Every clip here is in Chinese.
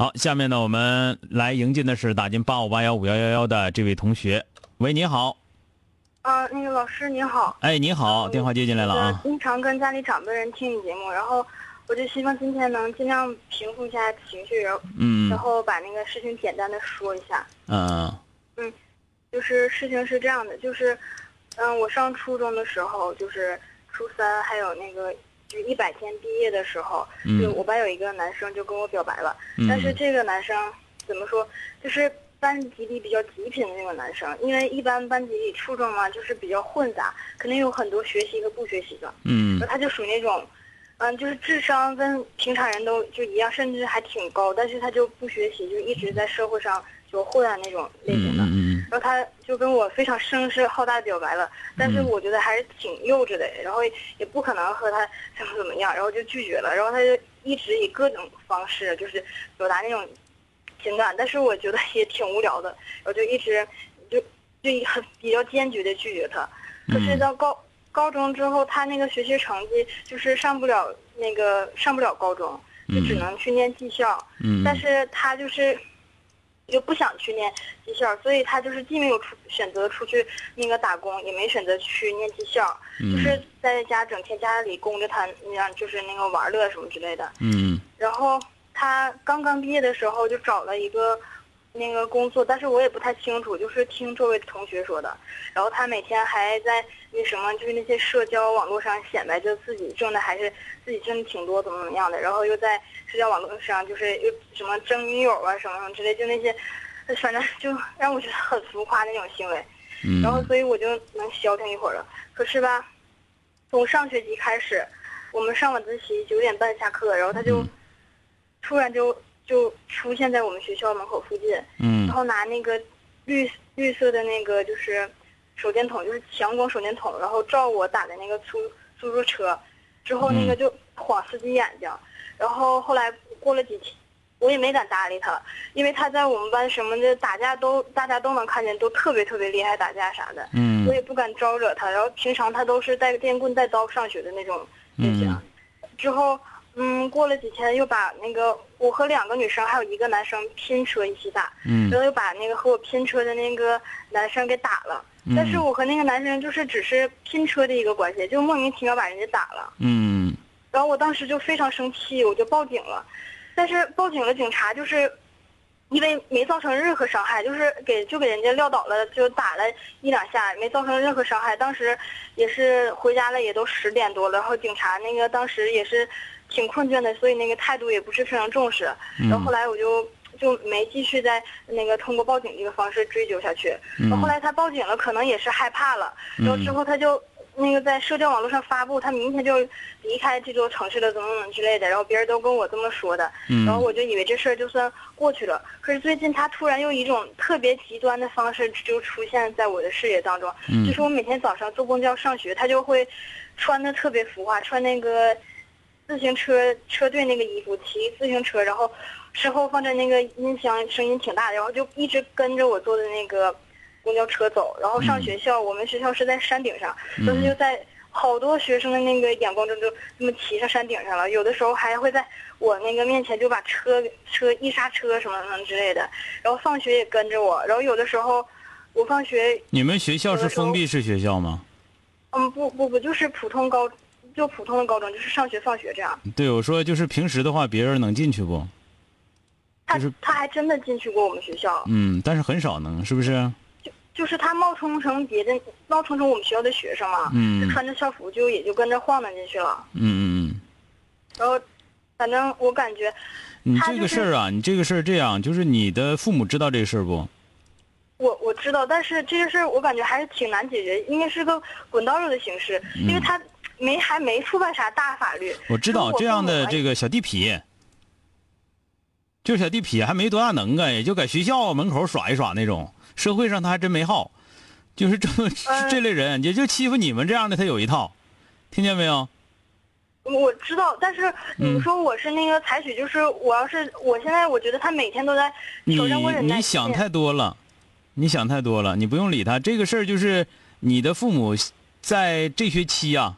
好，下面呢，我们来迎进的是打进八五八幺五幺幺幺的这位同学。喂，你好。啊，那个老师你好。哎，你好，电话接进来了啊。经常跟家里长辈人听你节目，然后我就希望今天能尽量平复一下情绪，然后嗯然后把那个事情简单的说一下。嗯嗯，就是事情是这样的，就是嗯，我上初中的时候，就是初三还有那个就一百天毕业的时候，嗯。就我班有一个男生就跟我表白了，嗯。但是这个男生怎么说，就是班级里比较极品的那种男生，因为一般班级里初中嘛，就是比较混杂，肯定有很多学习和不学习的，嗯。然后他就属于那种，嗯，就是智商跟平常人都就一样，甚至还挺高，但是他就不学习，就一直在社会上就混啊那种类型的。然后他就跟我非常声势浩大的表白了，但是嗯我觉得还是挺幼稚的，然后也不可能和他怎么怎么样，然后就拒绝了。然后他就一直以各种方式就是表达那种情感，但是我觉得也挺无聊的，然后就一直就就很比较坚决的拒绝他。可是到高高中之后，他那个学习成绩就是上不了那个上不了高中，就只能去念技校。嗯，但是他就是又不想去念技校，所以他就是既没有出选择出去那个打工，也没选择去念技校，嗯就是在家整天家里供着他那样，就是那个玩乐什么之类的。嗯然后他刚刚毕业的时候就找了一个那个工作，但是我也不太清楚，就是听周围的同学说的。然后他每天还在那什么，就是那些社交网络上显摆着自己挣的还是自己挣的挺多，怎么怎么样的。然后又在社交网络上就是又什么争女友啊什么什么之类，就那些，反正就让我觉得很浮夸那种行为。嗯，然后所以我就能消停一会儿了。可是吧，从上学期开始，我们上晚自习九点半下课，然后他就嗯突然就就出现在我们学校门口附近，嗯然后拿那个绿绿色的那个就是手电筒，就是强光手电筒，然后照我打的那个出出租车，之后那个嗯就晃司机眼睛，然后后来过了几天。我也没敢搭理他，因为他在我们班什么的打架都大家都能看见，都特别特别厉害打架啥的。嗯我也不敢招惹他，然后平常他都是带个电棍带刀上学的那种类型。嗯之后，嗯，过了几天又把那个我和两个女生还有一个男生拼车一起打，嗯然后又把那个和我拼车的那个男生给打了。嗯但是我和那个男生就是只是拼车的一个关系，就莫名其妙把人家打了。嗯然后我当时就非常生气，我就报警了。但是报警了，警察就是因为没造成任何伤害，就是给就给人家撂倒了，就打了一两下，没造成任何伤害。当时也是回家了，也都十点多了，然后警察那个当时也是挺困倦的，所以那个态度也不是非常重视。然后后来我就就没继续在那个通过报警这个方式追究下去。然后后来他报警了，可能也是害怕了，然后之后他就。那个在社交网络上发布，他明天就离开这座城市了，怎么怎么之类的，然后别人都跟我这么说的，嗯然后我就以为这事儿就算过去了。可是最近他突然用一种特别极端的方式就出现在我的视野当中，嗯就是我每天早上坐公交上学，他就会穿的特别浮夸，穿那个自行车车队那个衣服，骑自行车，然后身后放着那个音箱，声音挺大的，然后就一直跟着我坐的那个公交车走，然后上学校，我们学校是在山顶上，嗯。当时就在好多学生的那个眼光中就这么骑上山顶上了，有的时候还会在我那个面前就把车车一刹车什么什么之类的，然后放学也跟着我，然后有的时候我放学，你们学校是封闭式学校吗？嗯，不不不，就是普通高，就普通的高中，就是上学放学这样。对，我说就是平时的话，别人能进去不？他就是他还真的进去过我们学校，嗯，但是很少能，是不是？就就是他冒充成别的，冒充成我们学校的学生嘛，嗯就穿着校服就也就跟着晃荡进去了。嗯嗯嗯然后，反正我感觉嗯，你这个事儿啊，你这个事儿这样，就是你的父母知道这个事儿不？我我知道，但是这个事儿我感觉还是挺难解决，应该是个滚刀肉的形式，因为他没还没触犯啥大法律。嗯我知道是这样的这个小地痞，就是小地痞，还没多大能耐，也就在学校门口耍一耍那种。社会上他还真没好，就是这么、呃这类人，也就欺负你们这样的，他有一套，听见没有？我知道，但是你嗯说我是那个采取，就是我要是我现在我觉得他每天都在你挑战我忍耐极限你想太多了，你想太多了，你不用理他。这个事儿就是你的父母在这学期啊，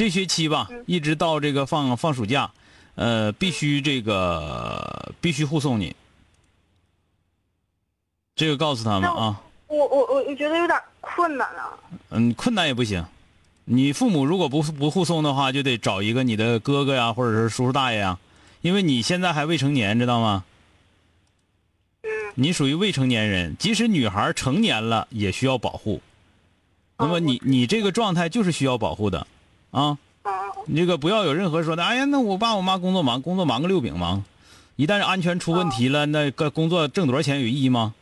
这学期吧，嗯一直到这个放放暑假，呃，必须这个必须护送你。这个告诉他们啊，我我我我觉得有点困难啊。嗯，困难也不行。你父母如果不不护送的话，就得找一个你的哥哥呀，或者是叔叔大爷呀，因为你现在还未成年，知道吗？你属于未成年人，即使女孩成年了，也需要保护。那么哦你你这个状态就是需要保护的，啊，嗯，你这个不要有任何说的，哎呀，那我爸我妈工作忙，工作忙个六饼忙，一旦安全出问题了，那个工作挣多少钱有意义吗？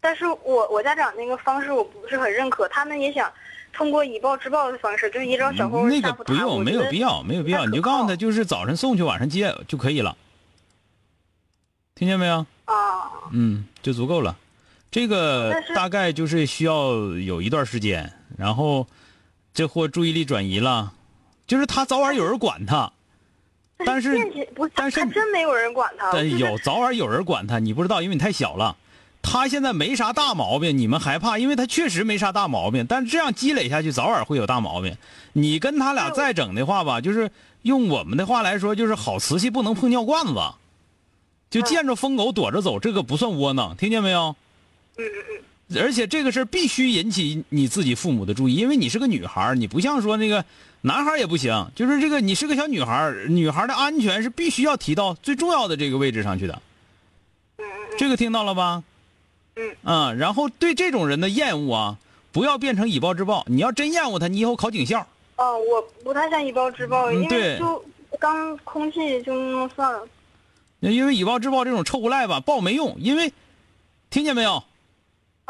但是我我家长那个方式我不是很认可，他们也想通过以暴制暴的方式，就是一招小偷那个。不用，没有必要，没有必要，你就告诉他，就是早晨送去，晚上接就可以了。听见没有？啊。嗯，就足够了。这个大概就是需要有一段时间，然后这货注意力转移了，就是他早晚有人管他，但是不，但是还真没有人管他。有早晚有人管他，你不知道，因为你太小了。他现在没啥大毛病，你们害怕，因为他确实没啥大毛病。但是这样积累下去，早晚会有大毛病。你跟他俩再整的话吧，就是用我们的话来说，就是好瓷器不能碰尿罐子，就见着疯狗躲着走，这个不算窝囊，听见没有？嗯嗯嗯，而且这个事儿必须引起你自己父母的注意，因为你是个女孩儿，你不像说那个男孩儿也不行，就是这个你是个小女孩儿，女孩儿的安全是必须要提到最重要的这个位置上去的。这个听到了吧？嗯。啊，然后对这种人的厌恶啊，不要变成以暴制暴。你要真厌恶他，你以后考警校。哦，我不太想以暴制暴，因为就刚空气就那么算了。因为以暴制暴这种臭无赖吧，暴没用，因为听见没有？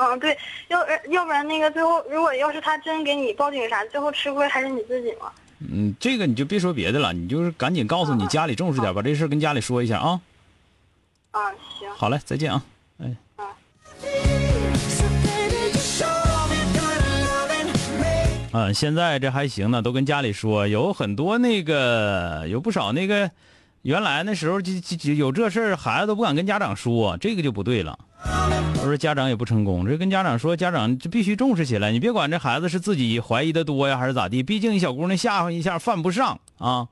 嗯，对，要呃要不然那个最后，如果要是他真给你报警啥，最后吃亏还是你自己嘛。嗯，这个你就别说别的了，你就是赶紧告诉你家里重视点，把这事跟家里说一下啊。啊，行。好嘞，再见啊。哎。嗯，现在这还行呢，都跟家里说，有很多那个有不少那个，原来那时候就就就有这事儿，孩子都不敢跟家长说，这个就不对了。我说家长也不成功，这跟家长说，家长就必须重视起来。你别管这孩子是自己怀疑的多呀，还是咋地，毕竟一小姑娘吓唬一下犯不上啊。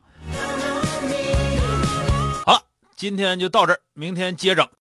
好了，今天就到这儿，明天接整。